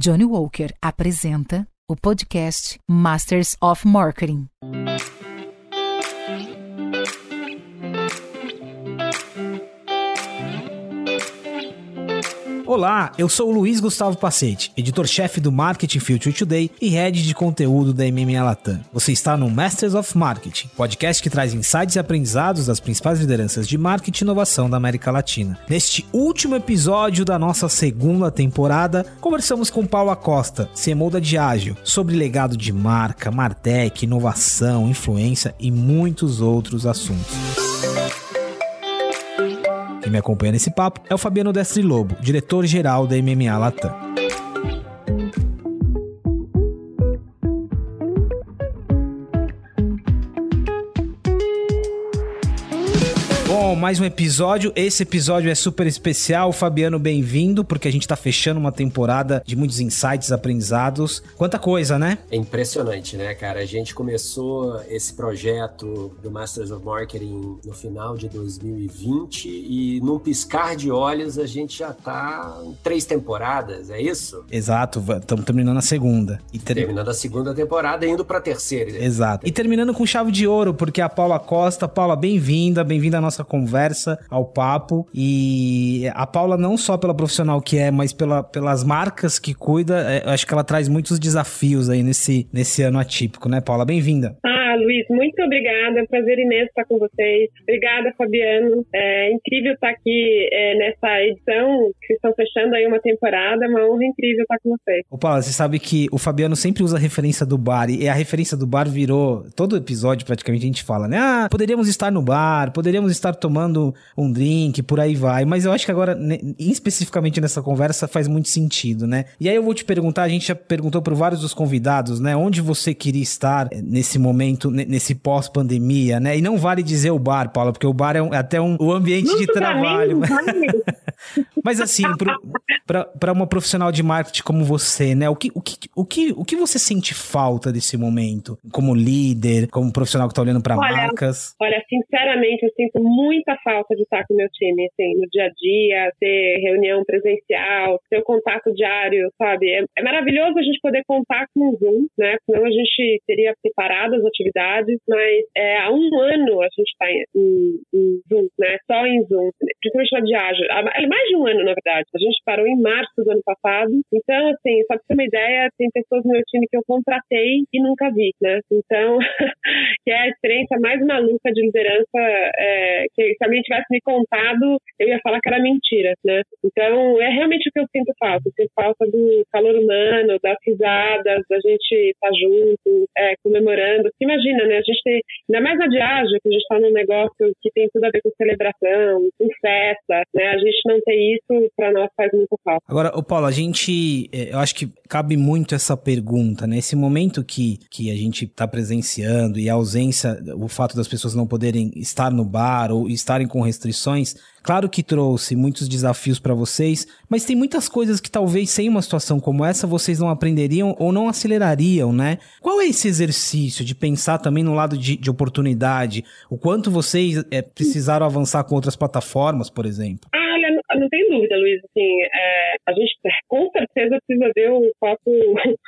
Johnny Walker apresenta o podcast Masters of Marketing. Olá, eu sou o Luiz Gustavo Pacete, editor-chefe do Marketing Future Today e head de conteúdo da MMA Latam. Você está no Masters of Marketing, podcast que traz insights e aprendizados das principais lideranças de marketing e inovação da América Latina. Neste último episódio da nossa segunda temporada, conversamos com Paulo Acosta, CMO da Diageo, sobre legado de marca, Martech, inovação, influência e muitos outros assuntos. Quem me acompanha nesse papo é o Fabiano Destri Lobo, diretor-geral da MMA Latam. Mais um episódio. Esse episódio é super especial. Fabiano, bem-vindo, porque a gente tá fechando uma temporada de muitos insights, aprendizados. Quanta coisa, né? É impressionante, né, cara? A gente começou esse projeto do Masters of Marketing no final de 2020 e num piscar de olhos a gente já tá em três temporadas, é isso? Exato, estamos terminando a segunda. E ter... Terminando a segunda temporada e indo pra terceira. Exato. E terminando com chave de ouro, porque a Paula Costa, Paula, bem-vinda, bem-vinda à nossa nossa conversa, ao papo. E a Paula, não só pela profissional que é, mas pela, pelas marcas que cuida, é, acho que ela traz muitos desafios aí nesse, nesse ano atípico, né, Paula? Bem-vinda. Luiz, muito obrigada. É um prazer imenso estar com vocês. Obrigada, Fabiano. É incrível estar aqui é, nessa edição, que estão fechando aí uma temporada. É uma honra incrível estar com vocês. Ô, Paula, você sabe que o Fabiano sempre usa a referência do bar, e a referência do bar virou. Todo episódio, praticamente, a gente fala, né? Ah, poderíamos estar no bar, poderíamos estar tomando um drink, por aí vai. Mas eu acho que agora, especificamente nessa conversa, faz muito sentido, né? E aí eu vou te perguntar, a gente já perguntou para vários dos convidados, né? Onde você queria estar nesse momento, nesse pós-pandemia, né? E não vale dizer o bar, Paula, porque o bar é um, é até um, um ambiente de trabalho. Mas assim, para uma profissional de marketing como você, né? O que, o, que, o, que, o que você sente falta desse momento? Como líder, como profissional que está olhando para marcas? Olha, sinceramente, eu sinto muita falta de estar com o meu time, assim, no dia a dia, ter reunião presencial, ter o contato diário, sabe? É, é maravilhoso a gente poder contar com o Zoom, né? Senão a gente teria separado as atividades, mas é, há um ano a gente está em, em, Zoom, né? Só em Zoom, principalmente na Diageo. É mais de um ano, na verdade. A gente parou em março do ano passado. Então, assim, só pra ter uma ideia, tem pessoas no meu time que eu contratei e nunca vi, né? Então, que é a experiência mais maluca de liderança, é, que se alguém tivesse me contado, eu ia falar que era mentira, né? Então, é realmente o que eu sinto falta. Eu sinto falta do calor humano, das risadas, da gente estar tá junto, é, comemorando. Imagina, né? A gente tem, ainda mais na viagem, que a gente está num negócio que tem tudo a ver com celebração, com festa, né? A gente não ter isso, para nós faz muita falta. Agora, o Paulo, a gente, é, eu acho que cabe muito essa pergunta, né? Esse momento que, que a gente está presenciando e a ausência, o fato das pessoas não poderem estar no bar ou estarem com restrições, claro que trouxe muitos desafios para vocês, mas tem muitas coisas que talvez sem uma situação como essa vocês não aprenderiam ou não acelerariam, né? Qual é esse exercício de pensar também no lado de, de oportunidade? O quanto vocês é, precisaram avançar com outras plataformas, por exemplo? Não tem dúvida, Luiz. Assim, é, a gente com certeza precisa ver o copo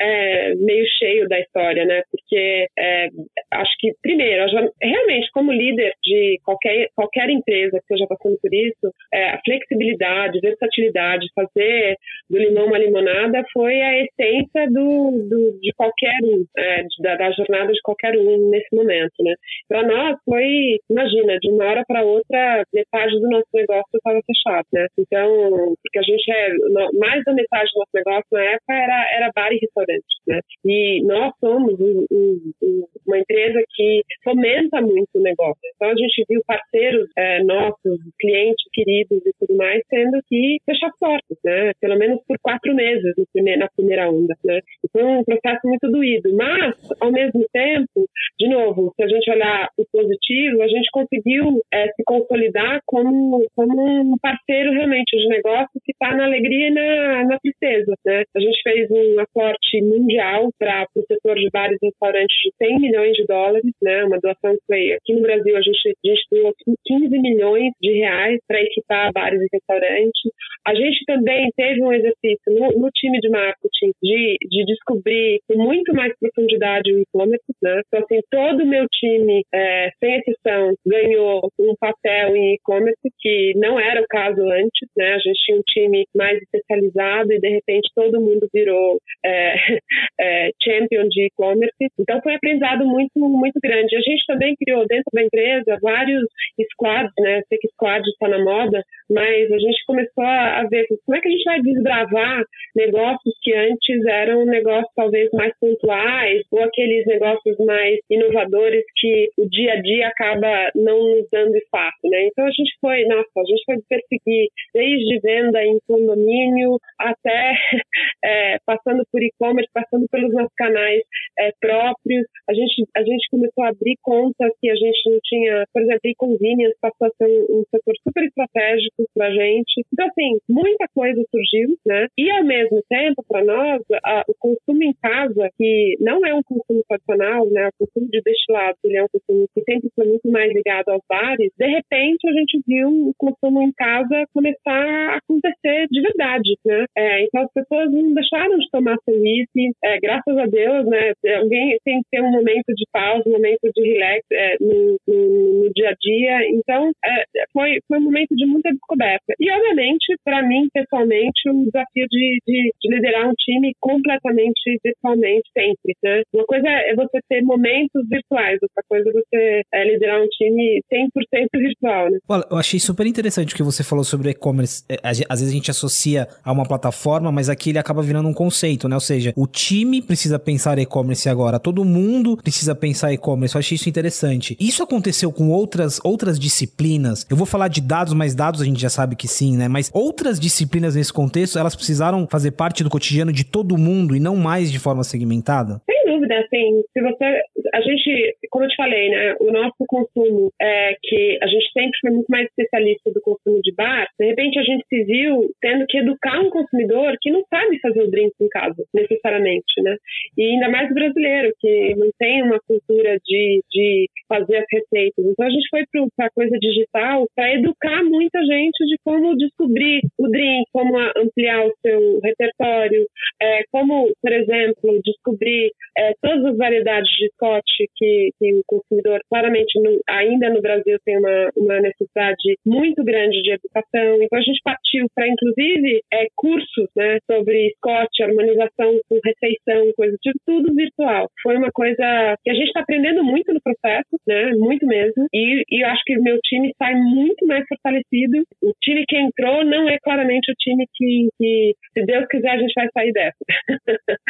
é, meio cheio da história, né? Porque é, acho que, primeiro, realmente, como líder de qualquer, qualquer empresa que esteja passando por isso, é, a flexibilidade, versatilidade, fazer do limão uma limonada foi a essência do, do de qualquer um, é, da, da, jornada de qualquer um nesse momento, né? Para nós foi, imagina, de uma hora para outra, metade do nosso negócio estava fechado, Então, porque a gente é, mais da metade do nosso negócio na época era, era bar e restaurante, né? E nós somos um, um, uma empresa que fomenta muito o negócio. Então, a gente viu parceiros é, nossos, clientes queridos e tudo mais, tendo que fechar portas, né? Pelo menos por quatro meses na primeira onda, né? E foi um processo muito doído, mas, ao mesmo tempo, de novo, se a gente olhar o positivo, a gente conseguiu é, se consolidar como, como um parceiro realmente de negócio que está na alegria e na, na tristeza. Né? A gente fez um aporte mundial para o setor de bares e restaurantes de 100 milhões de dólares, né? uma doação que foi aqui no Brasil, a gente, a gente doou 15 milhões de reais para equipar bares e restaurantes. A gente também teve um exercício no, no time de marketing de, de descobrir com muito mais profundidade o e-commerce. Né? Então, assim, todo o meu time, é, sem exceção, ganhou um papel em e-commerce, que não era o caso antes. Né? A gente tinha um time mais especializado e, de repente, todo mundo virou é, é, champion de e-commerce. Então, foi um aprendizado muito, muito grande. A gente também criou dentro da empresa vários squads, né? Sei que squad está na moda, mas a gente começou a ver como é que a gente vai desbravar negócios que antes eram negócios talvez mais pontuais ou aqueles negócios mais inovadores que o dia a dia acaba não nos dando espaço, né? Então a gente foi, nossa, a gente foi perseguir desde venda em condomínio até é, passando por e-commerce, passando pelos nossos canais é, próprios. A gente, a gente começou a abrir contas que a gente não tinha, por exemplo, e-convenience passou a ser um, setor super estratégico para gente. Então, assim, muita coisa surgiu, né? E ao mesmo tempo, para nós, a, o consumo em casa, que não é um consumo tradicional, né? O consumo de destilados, ele é um consumo que sempre foi muito mais ligado aos bares. De repente, a gente viu o consumo em casa começar a acontecer de verdade, né? É, então, as pessoas não deixaram de tomar whisky, é, graças a Deus, né? Alguém tem que ter um momento de pausa, um momento de relax é, no, no, no, dia a dia. Então, é, foi, foi um momento de muita descoberta. E, obviamente, para mim, pessoalmente, o um desafio de, de, de, liderar um time completamente virtualmente sempre, né? Uma coisa é você ter momentos virtuais, outra coisa é você é, liderar um time 100% virtual, né? Olha, eu achei super interessante o que você falou sobre e-commerce. É, às vezes a gente associa a uma plataforma, mas aqui ele acaba virando um conceito, né? Ou seja, o time precisa pensar e-commerce agora, todo mundo precisa pensar e-commerce. Eu achei isso interessante. Isso aconteceu com outras, outras disciplinas. Eu vou falar de dados, mas dados a gente já sabe que sim, né? Mas outras disciplinas nesse contexto, elas precisaram fazer parte do cotidiano de todo mundo e não mais de forma segmentada? Sem dúvida, assim, se você. A gente, como eu te falei, né? O nosso consumo é que a gente sempre foi muito mais especialista do consumo de bar, de repente a gente se viu tendo que educar um consumidor que não sabe fazer o drink em casa, necessariamente, né? E ainda mais o brasileiro, que tem uma cultura de, de fazer as receitas. Então a gente foi para a coisa digital para educar muita gente de como descobrir o drink, como ampliar o seu repertório, é, como, por exemplo, descobrir é, todas as variedades de scotch que, que o consumidor, claramente, no, ainda no Brasil tem uma, uma necessidade muito grande de educação. Então a gente partiu para, inclusive, é, cursos né, sobre scotch, harmonização com receição, coisa de tudo virtual. Foi uma coisa que a gente está aprendendo muito no processo, né, muito mesmo. E, e acho que o meu time sai muito mais fortalecido. O time que entrou não é claramente o time que, que se Deus quiser, a gente vai sair dessa.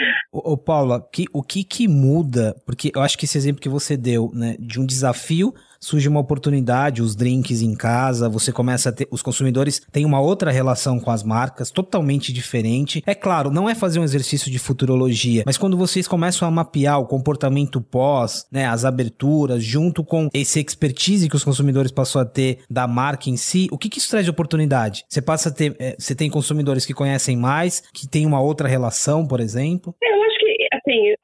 ô Paula, que, o que que muda? Porque eu acho que esse exemplo que você deu, né, de um desafio surge uma oportunidade, os drinks em casa, você começa a ter, os consumidores têm uma outra relação com as marcas, totalmente diferente. É claro, não é fazer um exercício de futurologia, mas quando vocês começam a mapear o comportamento pós, né, as aberturas, junto com esse expertise que os consumidores passam a ter da marca em si, o que, que isso traz de oportunidade? Você passa a ter, é, você tem consumidores que conhecem mais, que tem uma outra relação, por exemplo? Eu acho que,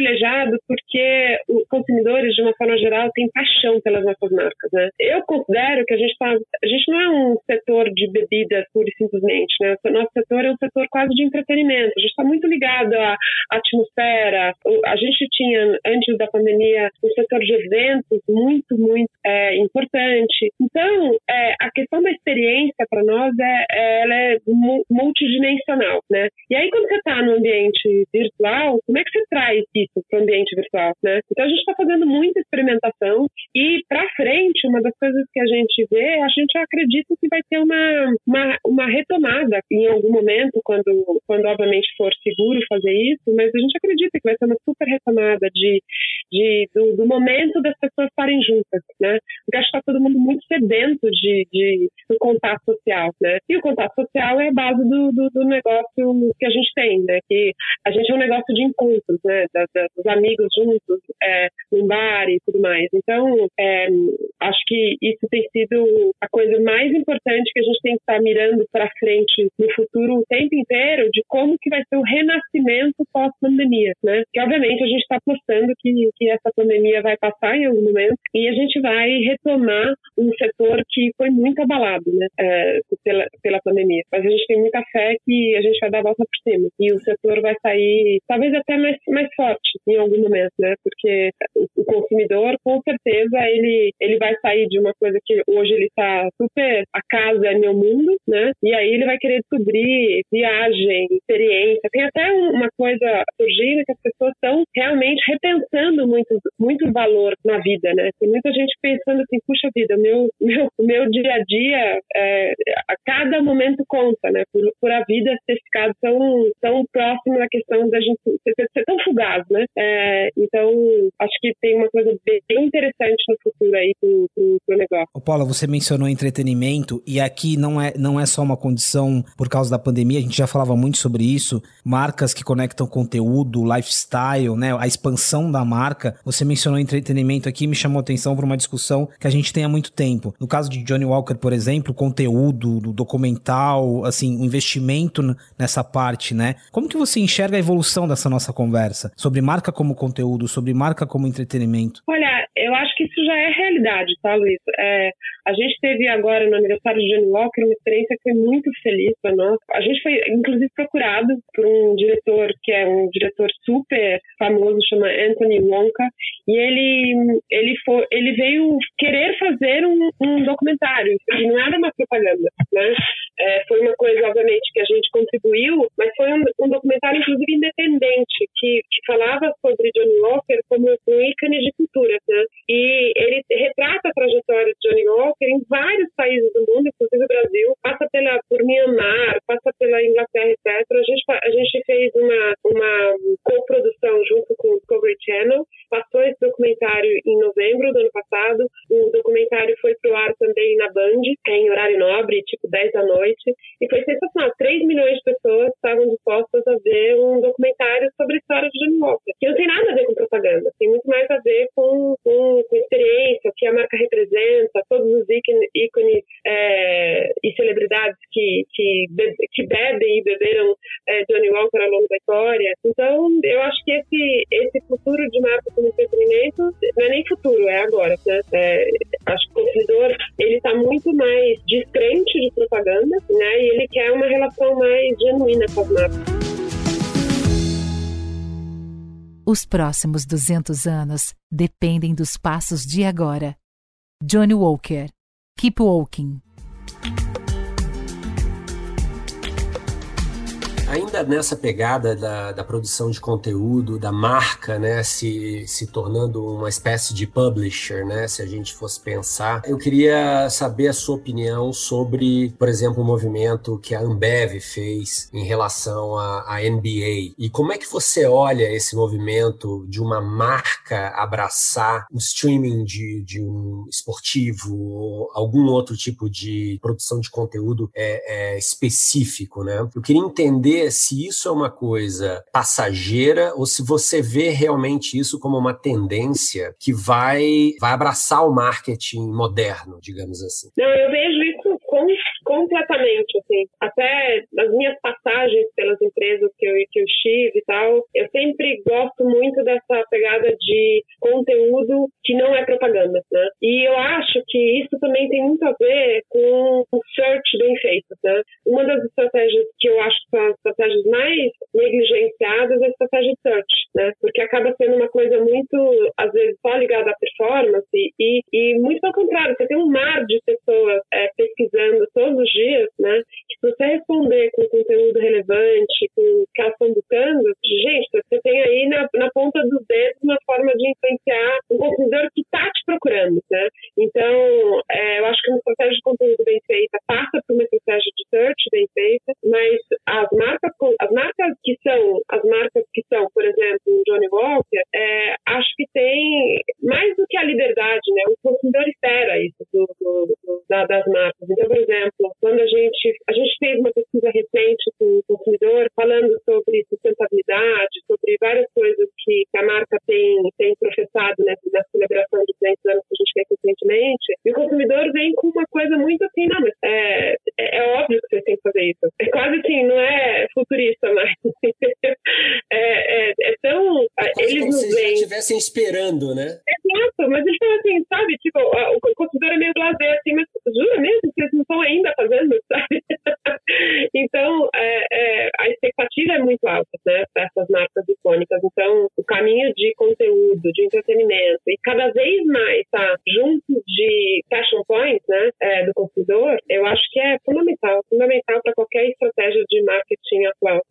privilegiado porque os consumidores, de uma forma geral, têm paixão pelas nossas marcas, né? Eu considero que a gente tá, a gente não é um setor de bebidas pura e simplesmente, né? O nosso setor é um setor quase de entretenimento. A gente está muito ligado à atmosfera. A gente tinha, antes da pandemia, um setor de eventos muito, muito é, importante. Então, é, a questão da experiência para nós é, é, ela é multidimensional, né? E aí, quando você está no ambiente virtual, como é que você traz isso para o ambiente virtual, né? Então a gente está fazendo muita experimentação e para frente uma das coisas que a gente vê, a gente acredita que vai ter uma, uma, uma retomada em algum momento, quando, quando obviamente for seguro fazer isso, mas a gente acredita que vai ter uma super retomada de, de, do, do momento das pessoas estarem juntas, né? Porque acho que está todo mundo muito sedento de, de, do contato social, né? E o contato social é a base do, do, do negócio que a gente tem, né? Que a gente é um negócio de encontros, né? Da, os amigos juntos, é, num bar e tudo mais. Então, é, acho que isso tem sido a coisa mais importante que a gente tem que estar mirando para frente no futuro o tempo inteiro de como que vai ser o renascimento pós-pandemia, né? Que obviamente a gente está apostando que, que essa pandemia vai passar em algum momento e a gente vai retomar um setor que foi muito abalado, né? É, pela, pela pandemia. Mas a gente tem muita fé que a gente vai dar a volta por cima e o setor vai sair talvez até mais, mais forte em algum momento, né? Porque o consumidor, com certeza, ele, ele vai sair de uma coisa que hoje ele está super a casa é meu mundo, né? E aí ele vai querer descobrir viagem, experiência. Tem até uma coisa surgindo que as pessoas estão realmente repensando muito, muito valor na vida, né? Tem muita gente pensando assim, puxa vida, meu, meu, meu dia a dia, é, a cada momento conta, né? Por, por a vida ter ficado tão, tão próximo da questão da gente ser, ser tão fugaz, né? É, então, acho que tem uma coisa bem interessante no futuro aí pro, pro, pro negócio. Paula, você mencionou entretenimento e aqui não é, não é só uma condição por causa da pandemia, a gente já falava muito sobre isso, marcas que conectam conteúdo, lifestyle, né? A expansão da marca. Você mencionou entretenimento aqui me chamou atenção para uma discussão que a gente tem há muito tempo. No caso de Johnny Walker, por exemplo, conteúdo, documental, assim, o investimento nessa parte, né? Como que você enxerga a evolução dessa nossa conversa sobre marca como conteúdo, sobre marca como entretenimento? Olha, eu acho que isso já é realidade, tá, Luiz? É, a gente teve agora no aniversário de Johnny Walker uma experiência que foi muito feliz para nós. A gente foi, inclusive, procurado por um diretor que é um diretor super famoso, chama Anthony Wonka, e ele ele foi, ele veio querer fazer um, um documentário e não era uma propaganda, né? É, foi uma coisa, obviamente, que a gente contribuiu, mas foi um, um documentário, inclusive, independente, que, que falava sobre Johnny Walker como um ícone de cultura, né? E ele retrata a trajetória de Johnny Walker em vários países do mundo, inclusive o Brasil, passa pela, por Myanmar, passa pela Inglaterra, etc. A gente, a gente fez uma, uma co-produção junto com o Discovery Channel, passou esse documentário em novembro do ano passado, o documentário foi pro ar também na Band, em horário nobre, tipo 10 da noite, e foi sensacional. 3 milhões de pessoas estavam dispostas a ver um documentário sobre a história de Johnny Walker, que não tem nada a ver com propaganda, tem muito mais a ver com, com, com experiência, o que a marca representa, todos os ícones é, e celebridades que, que, que bebem e beberam é, Johnny Walker ao longo da história. Então, eu acho que esse, esse futuro de marca como entretenimento não é nem futuro, é agora. Né? É, acho que o consumidor ele está muito mais descrente de propaganda né? e ele quer uma relação mais genuína com as marcas. Os próximos 200 anos dependem dos passos de agora. Johnny Walker. Keep Walking. Ainda nessa pegada da, da, produção de conteúdo, da marca, né, se, se tornando uma espécie de publisher, né, se a gente fosse pensar, eu queria saber a sua opinião sobre, por exemplo, o movimento que a Ambev fez em relação à, NBA. E como é que você olha esse movimento de uma marca abraçar o streaming de, de um esportivo ou algum outro tipo de produção de conteúdo é, é específico, né? Eu queria entender se isso é uma coisa passageira ou se você vê realmente isso como uma tendência que vai, vai abraçar o marketing moderno, digamos assim. Não, eu vejo isso com completamente, assim. Até nas minhas passagens pelas empresas que eu, que eu estive e tal, eu sempre gosto muito dessa pegada de conteúdo que não é propaganda, né? E eu acho que isso também tem muito a ver com o search bem feito, né? Uma das estratégias que eu acho que são as estratégias mais negligenciadas é a estratégia de search, né? Porque acaba sendo uma coisa muito, às vezes, só ligada à performance e, e muito ao contrário, você tem um mar de pessoas é, pesquisando todos os dias, né? Se você responder com conteúdo relevante, com o estão buscando, gente, você tem aí na, na ponta dos dedos uma forma de influenciar um consumidor que está te procurando, né? Então, é, eu acho que uma estratégia de conteúdo bem feita passa por uma estratégia de search bem feita, mas as marcas, as marcas que são, as marcas que são, por exemplo, Johnny Walker, é, acho que tem mais do que a liberdade, né? O consumidor espera isso do, do, das marcas. Então, por exemplo, quando a gente, a gente fez uma pesquisa recente com o consumidor falando sobre sustentabilidade, sobre várias coisas que que a marca tem, tem professado né, na celebração de 200 anos que a gente fez recentemente, e o consumidor vem com uma coisa muito assim, não, mas é, é, é óbvio que vocês têm que fazer isso. É quase assim, não é futurista mais. é, é, é tão... eles como se veem... estivessem esperando, né? Exato, mas eles falam assim,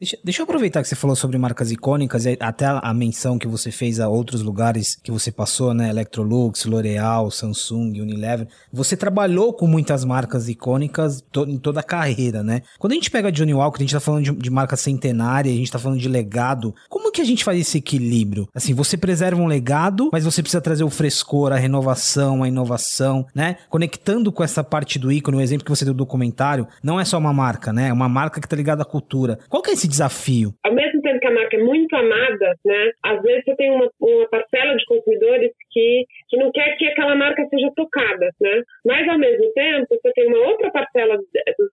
Deixa, deixa eu aproveitar que você falou sobre marcas icônicas e até a menção que você fez a outros lugares que você passou, né, Electrolux, L'Oreal, Samsung, Unilever. Você trabalhou com muitas marcas icônicas to, em toda a carreira, né? Quando a gente pega Johnny Walker, a gente tá falando de, de marca centenária, a gente tá falando de legado. Como que a gente faz esse equilíbrio? Assim, você preserva um legado, mas você precisa trazer o frescor, a renovação, a inovação, né? Conectando com essa parte do ícone, o exemplo que você deu do documentário, não é só uma marca, né? É uma marca que tá ligada à cultura. Qual que é esse desafio? Ao mesmo tempo que a marca é muito amada, né? Às vezes você tem uma, uma parcela de consumidores que, que não quer que aquela marca seja tocada, né? Mas ao mesmo tempo, você tem uma outra parcela dos,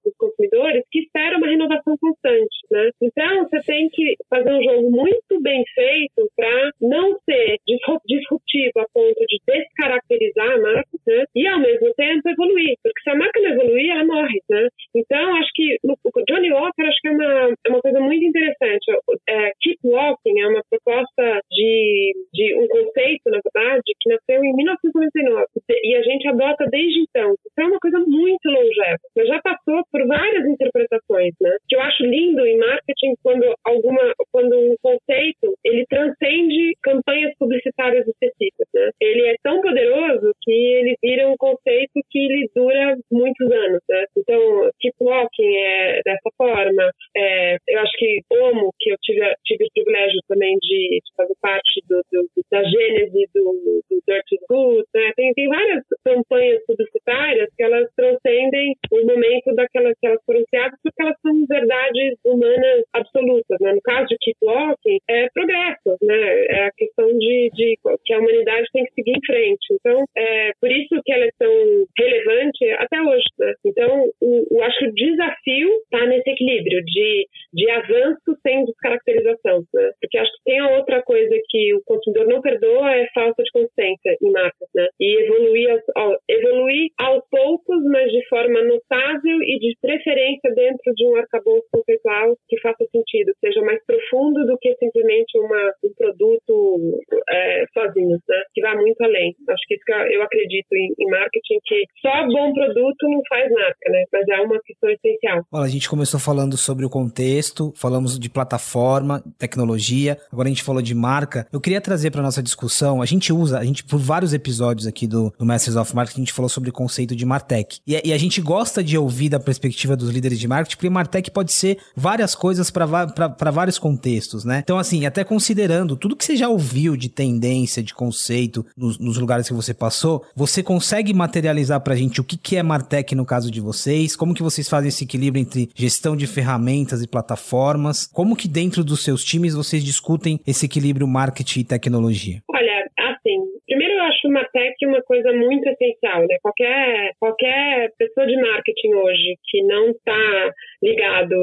dos consumidores que espera uma renovação constante, né? Então, você tem que fazer um jogo muito bem feito para não ser disruptivo a ponto de descaracterizar a marca, né? E ao mesmo tempo evoluir, porque se a marca não evoluir, ela morre, né? Então, acho que no Johnny Walker acho que é uma, é uma coisa muito interessante. É, Keep Walking é uma proposta de, de um conceito, na verdade, que nasceu em 1999 e a gente adota desde então. Isso é uma coisa muito longeva, mas já passou por várias interpretações, né? Que eu acho lindo em marketing quando alguma, quando um conceito ele transcende campanhas publicitárias específicas, né? Ele é tão poderoso que ele vira um conceito que ele dura muitos anos, né? Então, keep walking é dessa forma. É, eu acho que Omo, que eu tive, tive o privilégio também de, de fazer parte do, do, da gênese do do, Dirty Good, né? Tem, tem várias campanhas publicitárias que elas transcendem o momento daquelas que elas foram criadas porque elas são verdades humanas absolutas, né? No caso de Keep Walking, é progresso, né? É a questão de, de que a humanidade tem que seguir em frente. Então, é por isso que ela é tão relevante até hoje, né? Então, o, o acho que o desafio está nesse equilíbrio de, de avanço sem descaracterização, né? Porque acho que tem a outra coisa que o consumidor não perdoa é falta de consistência em marcas, né? E evoluir aos, evoluir aos poucos, mas de forma notável e de preferência dentro de um arcabouço conceitual que faça sentido, seja mais profundo do que simplesmente uma, um produto é, sozinho, né? Que vá muito além. Acho que isso que eu acredito em, em marketing, que só bom produto não faz marca, né? Mas é uma questão essencial. Olha, a gente começou falando sobre o contexto, falamos de plataforma, tecnologia, agora a gente falou de marca. Eu queria trazer para nossa discussão, a gente usa, a gente, por vários episódios aqui do, do Masters of Marketing, a gente falou sobre o conceito de Martech. E, e, a gente gosta de ouvir da perspectiva dos líderes de marketing, porque Martech pode ser várias coisas para vários contextos, né? Então, assim, até considerando tudo que você já ouviu de tendência, de conceito, nos, nos lugares que você passou, você consegue materializar pra gente o que, que é Martech no caso de vocês? Como que vocês fazem esse equilíbrio entre gestão de ferramentas e plataformas? Como que dentro dos seus times vocês discutem esse equilíbrio marketing e tecnologia? Olha, acho uma tech uma coisa muito essencial, né? Qualquer, qualquer pessoa de marketing hoje que não está ligado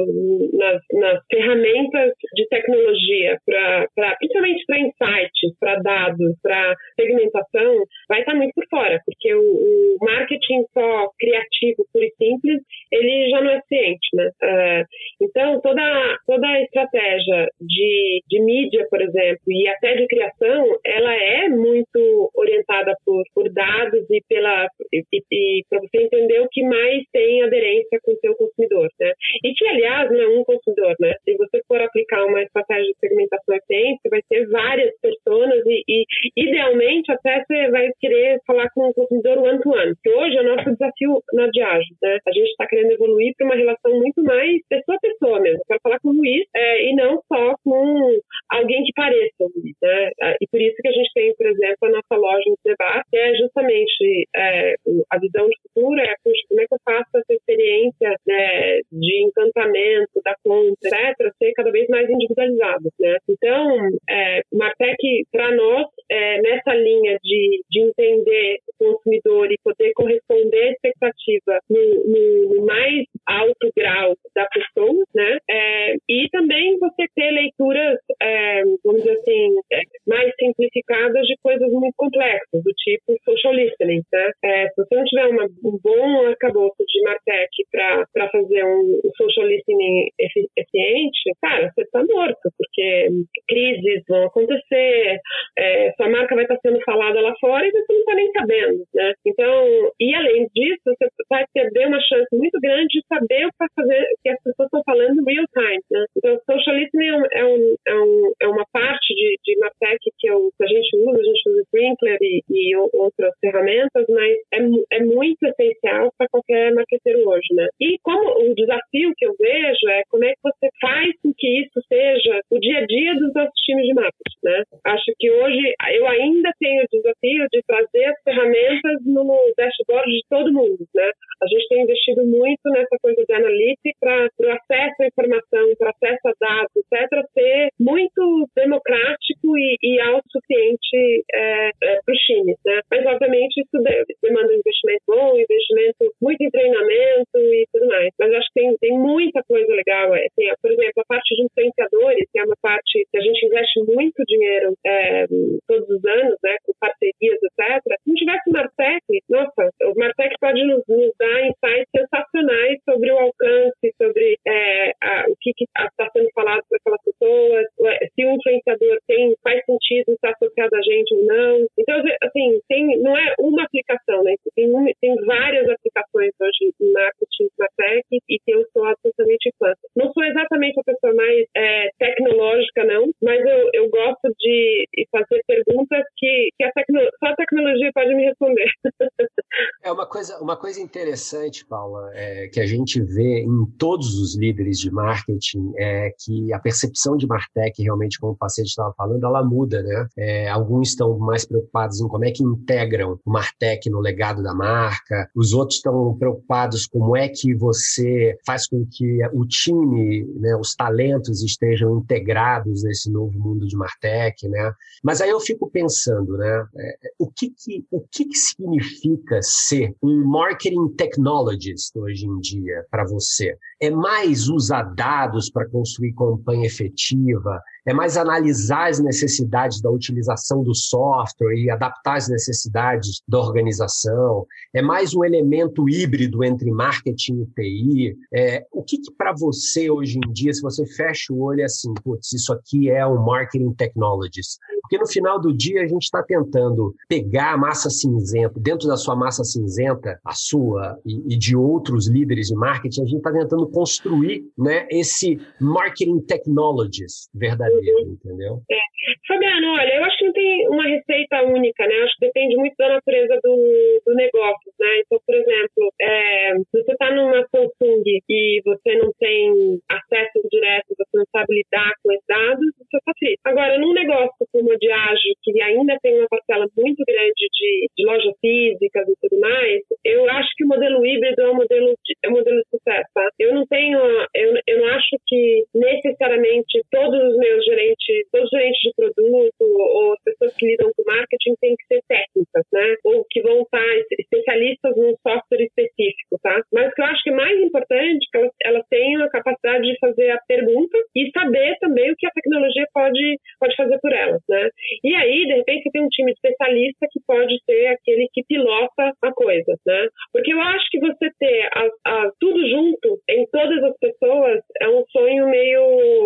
nas, nas, ferramentas de tecnologia, pra, pra principalmente para insights, para dados, para segmentação, vai estar tá muito por fora, porque o, o, marketing só criativo, puro e simples, ele já não é ciente, né? Uh, então, toda, toda a estratégia de, de mídia, por exemplo, e até de criação, ela é muito orientada por, por dados e pela e, e para você entender o que mais tem aderência com o seu consumidor, né? E que, aliás, não é um consumidor, né? Se você for aplicar uma estratégia de segmentação eficiente, você vai ter várias pessoas e, e, idealmente, até você vai querer falar com o consumidor one-to-one, -one, que hoje é o nosso desafio na Diageo, né? A gente está querendo evoluir para uma relação muito mais pessoa a pessoa mesmo. Eu quero falar com o Luiz é, e não só com alguém que pareça o Luiz, né? É, e por isso que a gente tem, por exemplo, a nossa loja de debate, que é justamente é, a visão de futuro, é como é que eu faço a CC experiência né, de encantamento, da compra, etc., ser cada vez mais individualizado. Né? Então, é, Martech, para nós, é, nessa linha de, de entender o consumidor e poder corresponder à expectativa no, no, no mais alto grau da pessoa, né? É, e também você ter leituras, é, vamos dizer assim, é, mais simplificadas de coisas muito complexas, do tipo social listening, né? É, se você não tiver uma, um bom arcabouço de Martech para fazer um social listening eficiente, cara, você está morto, porque crises vão acontecer, é, sua marca vai estar sendo falada lá fora e você não está nem sabendo, né? Então, e além disso, você vai perder uma chance muito grande de saber o que, fazer, que as pessoas estão falando real time, né? Então, social listening é, um, é, um, é, é uma parte de, de Martech que, que a gente usa, a gente usa Sprinkler e, e outras ferramentas, mas é, é muito essencial para qualquer marqueteiro hoje, né? E como o desafio que eu vejo é como é que você faz com que isso seja o dia a dia dos nossos times de marketing, né? Acho que hoje eu ainda tenho o desafio de trazer as ferramentas no dashboard de todo mundo, né? A gente tem investido muito nessa coisa de analytics para o acesso à informação, para acesso a dados, ser muito democrático e, e autossuficiente é, é, para os times, né? Mas, obviamente, isso demanda um investimento bom, investimento muito em treinamento e tudo mais. Mas acho que tem, tem muita coisa legal. É, tem, por exemplo, a parte de influenciadores, que é uma parte que a gente investe muito dinheiro é, todos os anos, né, com parcerias, etc. Se não tivesse o Martech, nossa, o Martech pode nos, nos dar insights sensacionais sobre o alcance, sobre é, a, o que está sendo falado pessoas, se o influenciador tem, faz sentido estar associado a gente ou não. Então, assim, tem, não é uma aplicação, né? Tem, tem várias aplicações hoje em marketing na tech e que eu sou absolutamente fã. Não sou exatamente a pessoa mais é, tecnológica, não, mas eu, eu gosto de fazer perguntas que, que a tecno, só a tecnologia pode me responder. É uma coisa, interessante, Paula, é, que a gente vê em todos os líderes de marketing é que a percepção de Martech, realmente, como o paciente estava falando, ela muda, né? É, alguns estão mais preocupados em como é que integram o Martech no legado da marca, os outros estão preocupados como é que você faz com que o time, né, os talentos estejam integrados nesse novo mundo de Martech, né? Mas aí eu fico pensando, né, é, o que que, o que, que significa ser um marketing technologist hoje em dia para você? É mais usar dados para construir campanha efetiva? É mais analisar as necessidades da utilização do software e adaptar as necessidades da organização? É mais um elemento híbrido entre marketing e TI? É, o que, que para você hoje em dia, se você fecha o olho assim, putz, isso aqui é um marketing technologist? Porque no final do dia a gente está tentando pegar a massa cinzenta, dentro da sua massa cinzenta, a sua e, e de outros líderes de marketing, a gente está tentando construir né, esse marketing technologies verdadeiro, entendeu? É. Fabiano, olha, eu acho que não tem uma receita única, né? Acho que depende muito da natureza do, do negócio, né? Então, por exemplo, é, se você está numa Samsung e você não tem acesso direto, você não sabe lidar com esses dados, você está frito. Agora, num negócio como o de que ainda tem uma parcela muito grande de, de lojas físicas e tudo mais, eu acho que o modelo híbrido é um modelo de, é um modelo de sucesso, tá? Eu não tenho, eu, eu não acho que necessariamente todos os meus gerentes, todos os gerentes de produto ou as pessoas que lidam com marketing têm que ser técnicas, né? Ou que vão estar especialistas num software específico, tá? Mas o que eu acho que é mais importante é que elas, tenham a capacidade de fazer a pergunta e saber também o que a tecnologia pode, pode fazer por elas, né? E aí, de repente, você tem um time especialista que pode ser aquele que pilota a coisa, né? Porque eu acho que você ter a, a, tudo junto em todas as pessoas é um sonho meio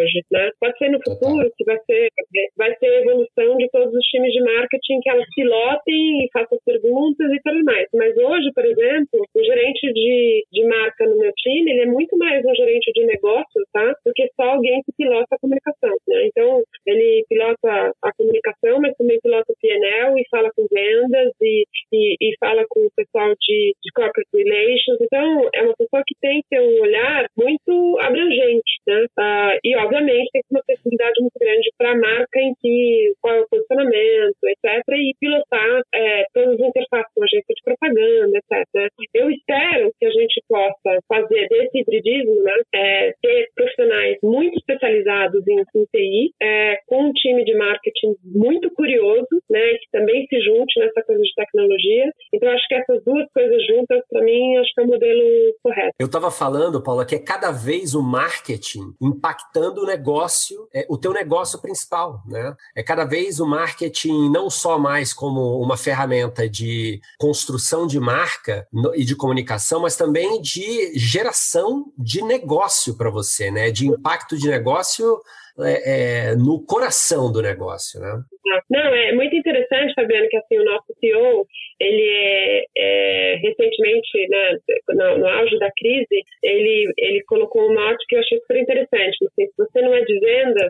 hoje, né? Pode ser no futuro que vai ser, vai ser a evolução de todos os times de marketing que elas pilotem e façam perguntas e tudo mais. Mas hoje, por exemplo, o gerente de, de marca no meu time, ele é muito mais um gerente de negócio, tá? Do que só alguém que pilota a comunicação, né? Então, ele pilota a comunicação, mas também pilota o PNL e fala com vendas e, e, e fala com o pessoal de, de corporate relations. Então, é uma pessoa que tem que ter um olhar muito abrangente? Uh, e, obviamente, tem uma responsabilidade muito grande para a marca em que qual é o posicionamento, etc. E pilotar é, todas as interfaces com agência de propaganda, etc. Eu espero que a gente possa fazer desse hibridismo, né, é, ter profissionais muito especializados em, em TI, é, com um time de marketing muito curioso, né, que também se junte nessa coisa de tecnologia. Então, acho que essas duas coisas juntas, para mim, acho que é o modelo correto. Eu estava falando, Paula, que é cada vez o marketing impactando o negócio, é, o teu negócio principal, né? É cada vez o marketing não só mais como uma ferramenta de construção de marca e de comunicação, mas também de geração de negócio para você, né? De impacto de negócio é, é, no coração do negócio, né? Não, é muito interessante, Fabiano, que assim, o nosso CEO, ele é, é recentemente, né, no, no, auge da crise, ele, ele colocou um mote que eu achei super interessante. Assim, se você não é de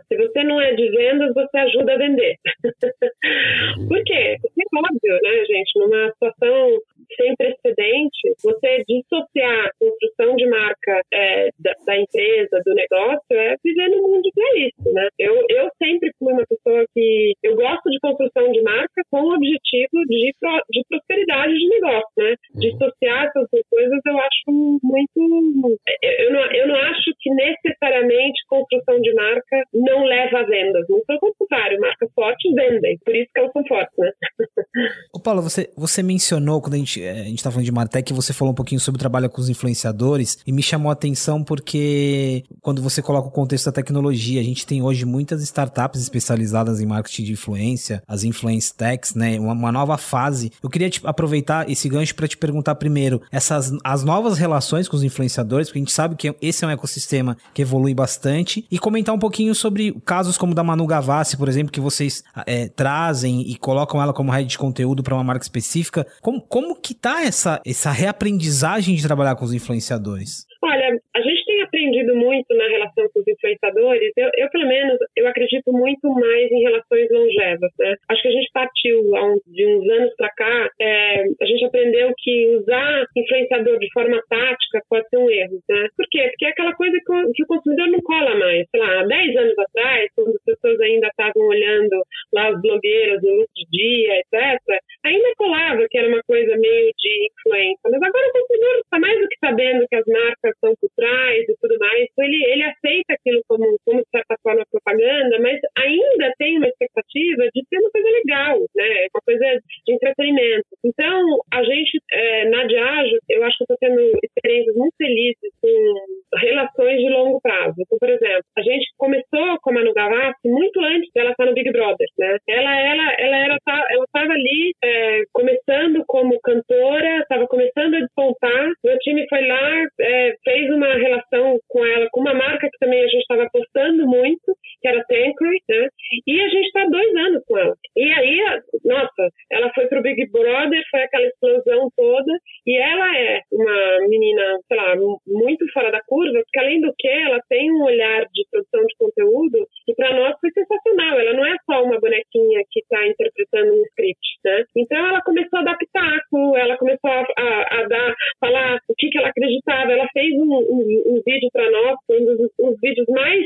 se você não é de vendas, você ajuda a vender. Por quê? Porque é óbvio, né, gente? Numa situação sem precedente, você dissociar a construção de marca é, da, da, empresa, do negócio, é viver no mundo que é isso, né? Eu, eu sempre fui uma pessoa que eu gosto de construção de marca com o objetivo de, de prosperidade de negócio, né? Uhum. Dissociar essas duas coisas eu acho muito. Eu não, eu não acho que necessariamente construção de marca não leva a vendas. Muito pelo contrário, marcas fortes vendem. Por isso que elas são fortes, né? Ô, Paulo, você, você mencionou quando a gente a gente tá falando de Martech, você falou um pouquinho sobre o trabalho com os influenciadores e me chamou a atenção porque quando você coloca o contexto da tecnologia, a gente tem hoje muitas startups especializadas em marketing de influência, as influence techs, né? Uma, uma nova fase. Eu queria te, aproveitar esse gancho para te perguntar primeiro, essas as novas relações com os influenciadores, porque a gente sabe que esse é um ecossistema que evolui bastante, e comentar um pouquinho sobre casos como o da Manu Gavassi, por exemplo, que vocês é, trazem e colocam ela como head de conteúdo para uma marca específica. Como, como que tá essa, essa reaprendizagem de trabalhar com os influenciadores? Olha, a gente tem aprendido muito na relação com os influenciadores. Eu, eu pelo menos, eu acredito muito mais em relações longevas, né? Acho que a gente partiu de uns anos para cá, é, a gente aprendeu que usar influenciador de forma tática pode ser um erro, né? Por quê? Porque é aquela coisa que o, o consumidor não cola mais. Sei lá, há 10 anos atrás, quando as pessoas ainda estavam olhando lá as blogueiras no de dia, etc., ainda colava que era uma coisa meio de influência. Mas agora o consumidor está mais do que sabendo que as marcas estão por trás e tudo mais. Ele, ele aceita aquilo como, como, de certa forma, propaganda, mas ainda tem uma expectativa de ser uma coisa legal, né? Uma coisa de entretenimento. Então, a gente, é, na Diageo, eu acho que eu estou tendo experiências muito felizes com relações de longo prazo. Então, por exemplo, a gente começou com a Manu Gavassi muito antes dela estar no Big Brother, né? Ela, ela, ela era, ela estava ali é, começando como cantora, estava começando a despontar. Meu time foi lá, é, fez uma relação com ela, com uma marca que também a gente estava apostando muito, que era Tankery, né? E a gente está dois anos com ela. E aí, nossa, ela foi pro Big Brother, foi aquela explosão toda, e ela é uma menina, sei lá, muito fora da curva, porque além do que, ela tem um olhar de produção de conteúdo que para nós foi sensacional. Ela não é só uma bonequinha que está interpretando um script, né? Então ela começou a adaptar, ela começou a, a, a dar, falar o que, que ela acreditava. Ela fez um, um, um vídeo para nós, um dos um vídeos mais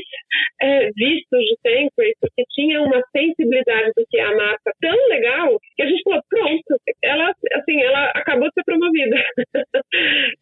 é, vistos de sempre, porque tinha uma sensibilidade do que é a marca tão legal que a gente falou, pronto, ela, assim, ela acabou de ser promovida.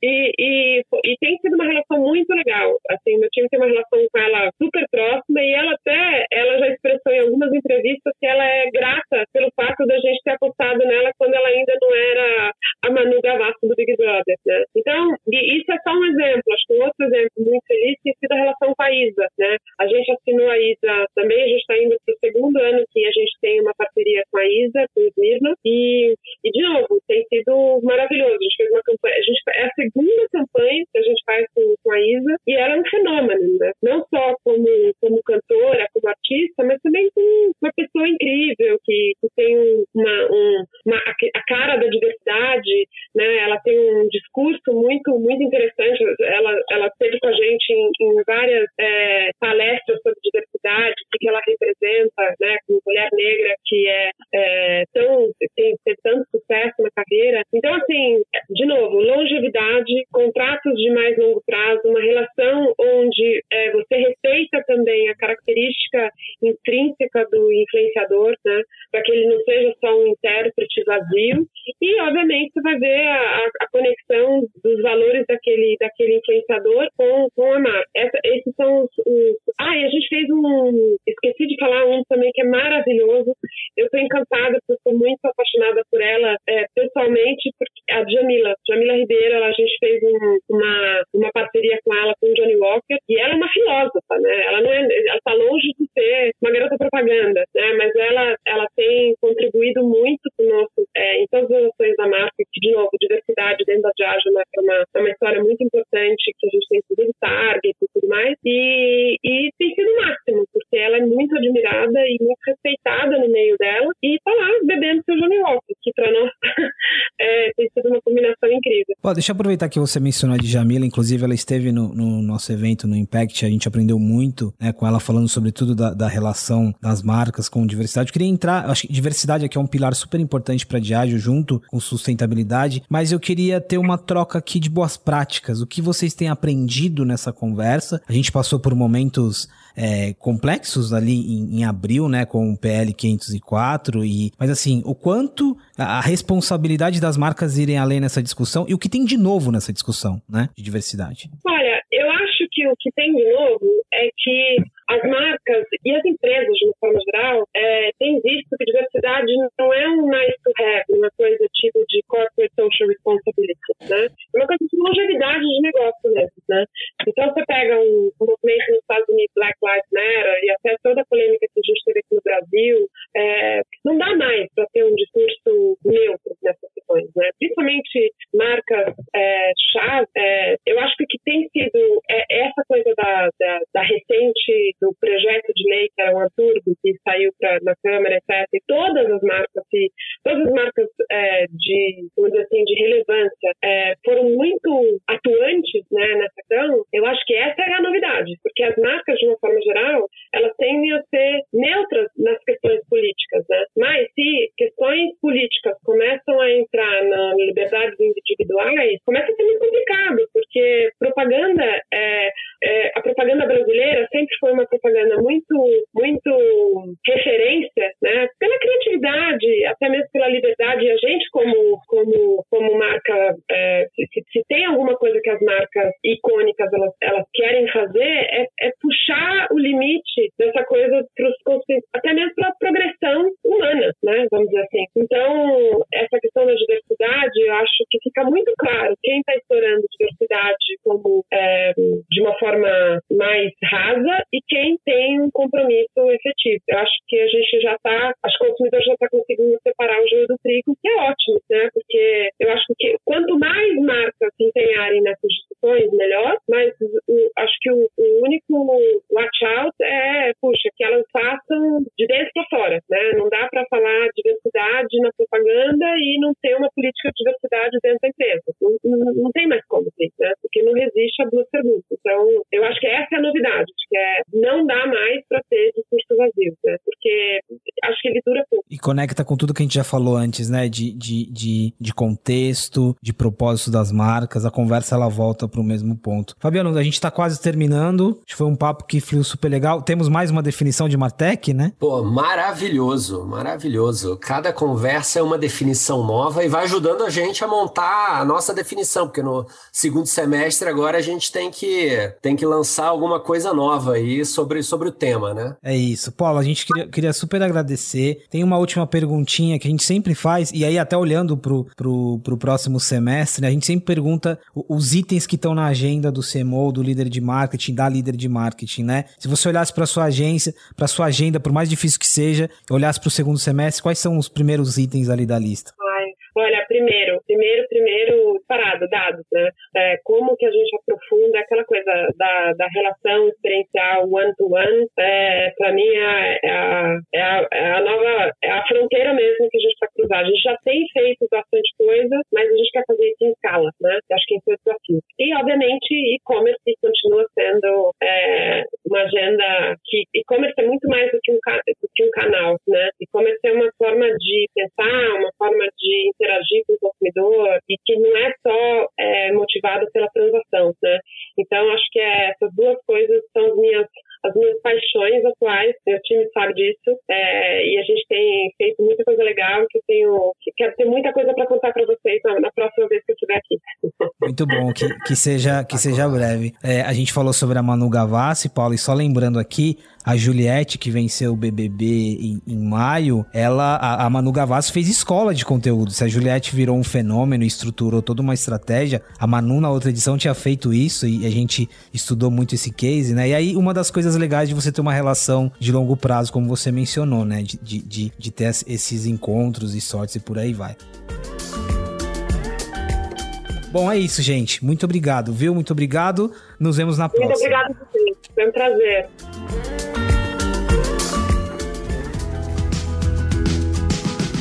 e, e, e tem sido uma relação muito legal. Assim, meu time tem uma relação com ela super próxima e ela até, ela já expressou em algumas entrevistas que ela é grata pelo fato da gente ter apostado nela quando ela ainda não era a Manu Gavassi do Big Brother, né? Então, isso é só um exemplo. Acho que um outro exemplo muito feliz tem sido a relação com a Isa, né? A gente assinou a Isa também, a gente está indo para o segundo ano que a gente tem uma parceria com a Isa, com o Smirna, e, e de novo, tem sido maravilhoso. A gente fez uma campanha, a gente, é a segunda campanha que a gente faz com, com a Isa, e ela é um fenômeno, né? Não só como, como cantora, como artista, mas também como uma pessoa incrível, que, que tem uma, um, uma, a cara da diversidade, né? Ela tem um discurso muito, muito interessante. Ela, ela esteve com a gente em, em várias é, palestras sobre diversidade, o que ela representa, né? Como mulher negra que é, é tão tem, tem tanto sucesso na carreira. Então, assim, de novo, longevidade, contratos de mais longo prazo, uma relação onde é, você respeita também a característica intrínseca do influenciador, né? Para que ele não seja só um intérprete vazio. E, obviamente, você vai ver a, a conexão dos valores daquele, daquele influenciador com, com a marca. Essa, esses são os, os. Ah, e a gente fez um. Esqueci de falar um também que é maravilhoso. Eu estou encantada, porque estou muito apaixonada por ela é, pessoalmente, porque a Jamila, Jamila Ribeiro, a gente fez um, uma, uma parceria com ela, com o Johnny Walker, e ela é uma filósofa, né? Ela não é, ela está longe de ser uma garota propaganda, né? Mas ela, ela tem contribuído muito conosco é, em todas as ações da marca, que, de novo, diversidade dentro da Diageo é uma, uma história muito importante, que a gente tem sido target e tudo mais, e, e tem sido o máximo, porque ela é muito admirada e muito respeitada no meio dela, e tá lá bebendo seu Johnny Walker, que para nós é, tem sido uma combinação incrível. Bom, deixa eu aproveitar que você mencionou a Djamila, inclusive ela esteve no, no, nosso evento no Impact, a gente aprendeu muito né, com ela falando sobretudo da, da relação das marcas com diversidade. Eu queria entrar, acho que diversidade aqui é um pilar super importante para Diageo junto com sustentabilidade, mas eu queria ter uma troca aqui de boas práticas. O que vocês têm aprendido nessa conversa? A gente passou por momentos é, complexos ali em, em, abril, né, com o PL 504 e, mas assim, o quanto a, responsabilidade das marcas irem além nessa discussão e o que tem de novo nessa discussão, né, de diversidade. Olha, eu acho que o que tem de novo é que as marcas e as empresas, de uma forma geral, é, têm visto que diversidade não é um nice to have, uma coisa tipo de corporate social responsibility, né? É uma coisa de longevidade de negócio mesmo, né? Então você pega um, um movimento nos Estados Unidos, Black Lives Matter, e até toda a polêmica que a gente teve aqui no Brasil, é, não dá mais para ter um discurso neutro nessas questões, né? Principalmente marcas é, chave, é, eu acho que o que tem sido é essa coisa da, da, da recente do projeto de lei que era um absurdo que saiu pra, na Câmara, etc. E todas as marcas, e, todas as marcas é, de, vamos assim, de relevância é, foram muito atuantes né, nessa questão. Eu acho que essa é a novidade, porque as marcas, de uma forma geral, elas tendem a ser neutras nas questões políticas, né? Mas se questões políticas começam a entrar na liberdades individuais, começa a ser muito complicado, porque propaganda é, é, a propaganda brasileira sempre foi uma propaganda muito, muito referência, né? Pela criatividade, até mesmo pela liberdade. E a gente, como, como, como marca, é, se, se, tem alguma coisa que as marcas icônicas elas, elas querem fazer, é, é puxar o limite dessa coisa pros, até mesmo para a progressão humana, né? Vamos dizer assim. Então, essa questão da diversidade, eu acho que fica muito claro quem está explorando diversidade como é, de uma forma mais rasa e quem tem um compromisso efetivo. Eu acho que a gente já está, as consumidores já estão tá conseguindo separar o joio do trigo, que é ótimo, né? Porque eu acho que quanto mais marcas se empenharem nessas discussões, melhor, mas o, acho que o, o, único watch out é, puxa, que elas façam de dentro para fora, né? Não dá para falar diversidade na propaganda e não ter uma política de diversidade dentro da empresa. Não, não, não tem mais como ter, né? Porque não resiste a duas perguntas. Então, eu acho que essa é a novidade, que é não dá mais para ter discurso vazio, né? Porque acho que ele dura pouco. E conecta com tudo que a gente já falou antes, né? De, de, de, de contexto, de propósito das marcas, a conversa ela volta para o mesmo ponto. Fabiano, a gente está quase terminando. Acho que foi um papo que fluiu super legal. Temos mais uma definição de Martech, né? Pô, maravilhoso, maravilhoso. Cada conversa é uma definição nova e vai ajudando a gente a montar a nossa definição, porque no segundo semestre agora a gente tem que tem que lançar alguma coisa nova aí sobre, sobre o tema, né? É isso. Paulo, a gente queria, queria super agradecer. Tem uma última perguntinha que a gente sempre faz, e aí até olhando pro, pro, pro próximo semestre, né, a gente sempre pergunta os itens que estão na agenda do CMO, do líder de marketing, da líder de marketing, né? Se você olhasse para sua agência, para sua agenda, por mais difícil que seja, olhasse para o segundo semestre, quais são os primeiros itens ali da lista? Primeiro, primeiro, primeiro, parado, dados, né? É, como que a gente aprofunda aquela coisa da, da relação experiencial one-to-one, é, para mim é, é, a, é, a, é a nova, é a fronteira mesmo que a gente vai cruzar. A gente já tem feito bastante coisa, mas a gente quer fazer isso em escala, né? Eu acho que esse é o desafio. E, obviamente, e-commerce continua sendo é, uma agenda que e-commerce é muito mais do que um, do que um canal, né? É uma forma de pensar, uma forma de interagir com o consumidor e que não é só é, motivado pela transação, né? Então, acho que é, essas duas coisas são as minhas, as minhas paixões atuais meu time sabe disso, é, e a gente tem feito muita coisa legal que eu tenho, que quero ter muita coisa para contar para vocês na, na, próxima vez que eu estiver aqui. Muito bom, que, que seja que seja breve. É, a gente falou sobre a Manu Gavassi, Paulo, e só lembrando aqui, a Juliette, que venceu o BBB em, em maio, ela, a, a, Manu Gavassi fez escola de conteúdo. Se a Juliette virou um fenômeno e estruturou toda uma estratégia, a Manu na outra edição tinha feito isso e a gente estudou muito esse case, né? E aí, uma das coisas legais de você ter uma relação de longo prazo, como você mencionou, né? De, de, de, de ter esses encontros e sortes e por aí vai. Bom, é isso, gente. Muito obrigado, viu? Muito obrigado. Nos vemos na próxima. Muito obrigado, Foi um prazer.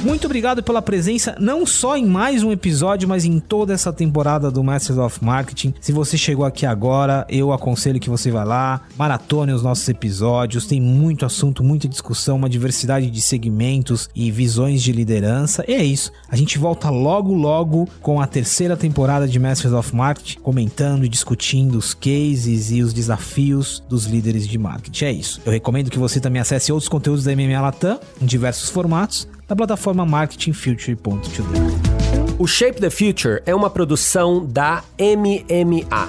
Muito obrigado pela presença, não só em mais um episódio, mas em toda essa temporada do Masters of Marketing. Se você chegou aqui agora, eu aconselho que você vá lá, maratone os nossos episódios. Tem muito assunto, muita discussão, uma diversidade de segmentos e visões de liderança. E é isso. A gente volta logo, logo com a terceira temporada de Masters of Marketing, comentando e discutindo os cases e os desafios dos líderes de marketing. É isso. Eu recomendo que você também acesse outros conteúdos da MMA Latam em diversos formatos na plataforma marketingfuture.today. O Shape the Future é uma produção da MMA.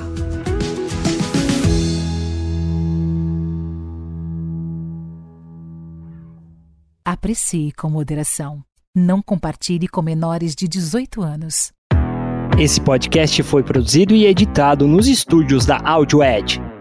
Aprecie com moderação. Não compartilhe com menores de 18 anos. Esse podcast foi produzido e editado nos estúdios da AudioEd